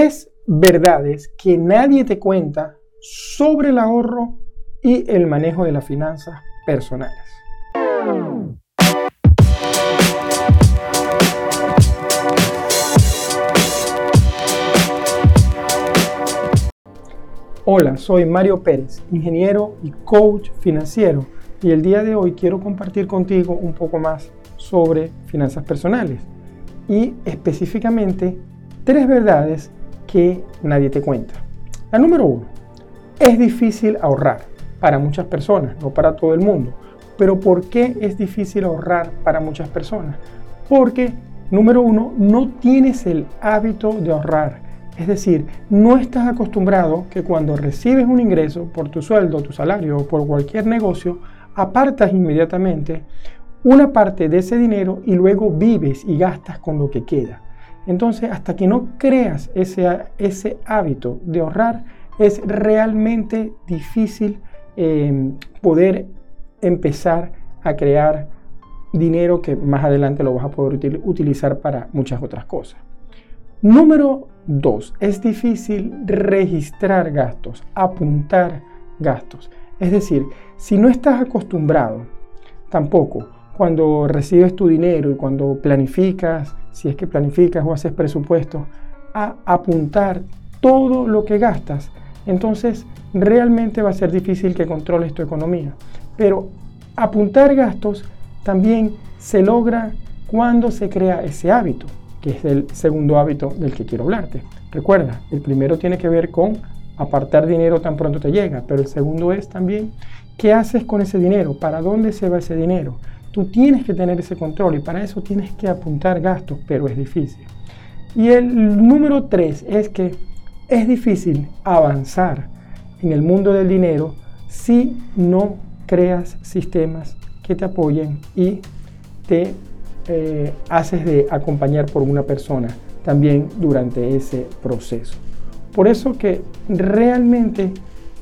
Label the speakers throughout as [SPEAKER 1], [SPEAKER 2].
[SPEAKER 1] Tres verdades que nadie te cuenta sobre el ahorro y el manejo de las finanzas personales. Hola, soy Mario Pérez, ingeniero y coach financiero y el día de hoy quiero compartir contigo un poco más sobre finanzas personales y específicamente tres verdades que nadie te cuenta. La número uno, es difícil ahorrar para muchas personas, no para todo el mundo. Pero ¿por qué es difícil ahorrar para muchas personas? Porque, número uno, no tienes el hábito de ahorrar. Es decir, no estás acostumbrado que cuando recibes un ingreso por tu sueldo, tu salario o por cualquier negocio, apartas inmediatamente una parte de ese dinero y luego vives y gastas con lo que queda. Entonces, hasta que no creas ese, ese hábito de ahorrar, es realmente difícil em, poder empezar a crear dinero que más adelante lo vas a poder utilizar para muchas otras cosas. Número dos, es difícil registrar gastos, apuntar gastos. Es decir, si no estás acostumbrado tampoco cuando recibes tu dinero y cuando planificas, si es que planificas o haces presupuestos, a apuntar todo lo que gastas, entonces realmente va a ser difícil que controles tu economía. Pero apuntar gastos también se logra cuando se crea ese hábito, que es el segundo hábito del que quiero hablarte. Recuerda, el primero tiene que ver con apartar dinero tan pronto te llega, pero el segundo es también qué haces con ese dinero, para dónde se va ese dinero, Tú tienes que tener ese control y para eso tienes que apuntar gastos, pero es difícil. Y el número tres es que es difícil avanzar en el mundo del dinero si no creas sistemas que te apoyen y te eh, haces de acompañar por una persona también durante ese proceso. Por eso que realmente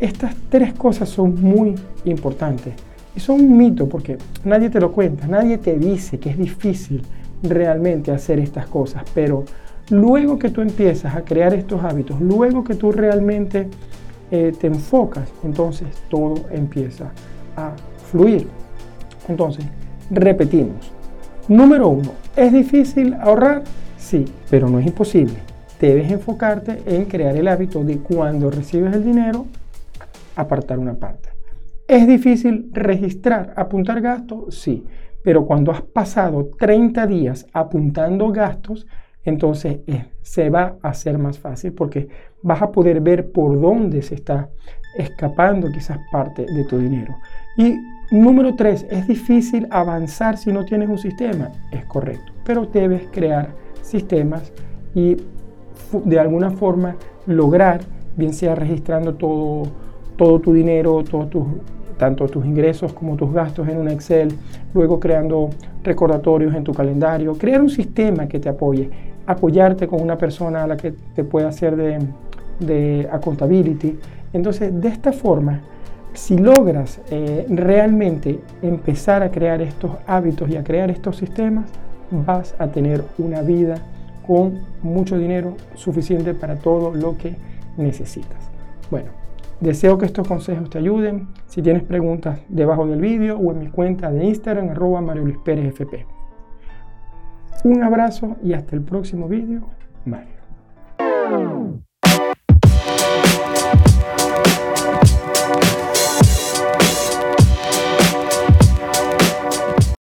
[SPEAKER 1] estas tres cosas son muy importantes. Y son un mito porque nadie te lo cuenta, nadie te dice que es difícil realmente hacer estas cosas, pero luego que tú empiezas a crear estos hábitos, luego que tú realmente eh, te enfocas, entonces todo empieza a fluir. Entonces, repetimos. Número uno, ¿es difícil ahorrar? Sí, pero no es imposible. Debes enfocarte en crear el hábito de cuando recibes el dinero, apartar una parte. ¿Es difícil registrar, apuntar gastos? Sí, pero cuando has pasado 30 días apuntando gastos, entonces eh, se va a hacer más fácil porque vas a poder ver por dónde se está escapando quizás parte de tu dinero. Y número 3, es difícil avanzar si no tienes un sistema. Es correcto, pero debes crear sistemas y de alguna forma lograr, bien sea registrando todo, todo tu dinero, tanto tus ingresos como tus gastos en un Excel, luego creando recordatorios en tu calendario, crear un sistema que te apoye, apoyarte con una persona a la que te pueda hacer de, de accountability. Entonces, de esta forma, si logras eh, realmente empezar a crear estos hábitos y a crear estos sistemas, vas a tener una vida con mucho dinero suficiente para todo lo que necesitas. Bueno, Deseo que estos consejos te ayuden. Si tienes preguntas debajo del vídeo o en mi cuenta de Instagram, arroba Mario Luis Pérez FP. Un abrazo y hasta el próximo vídeo. Mario.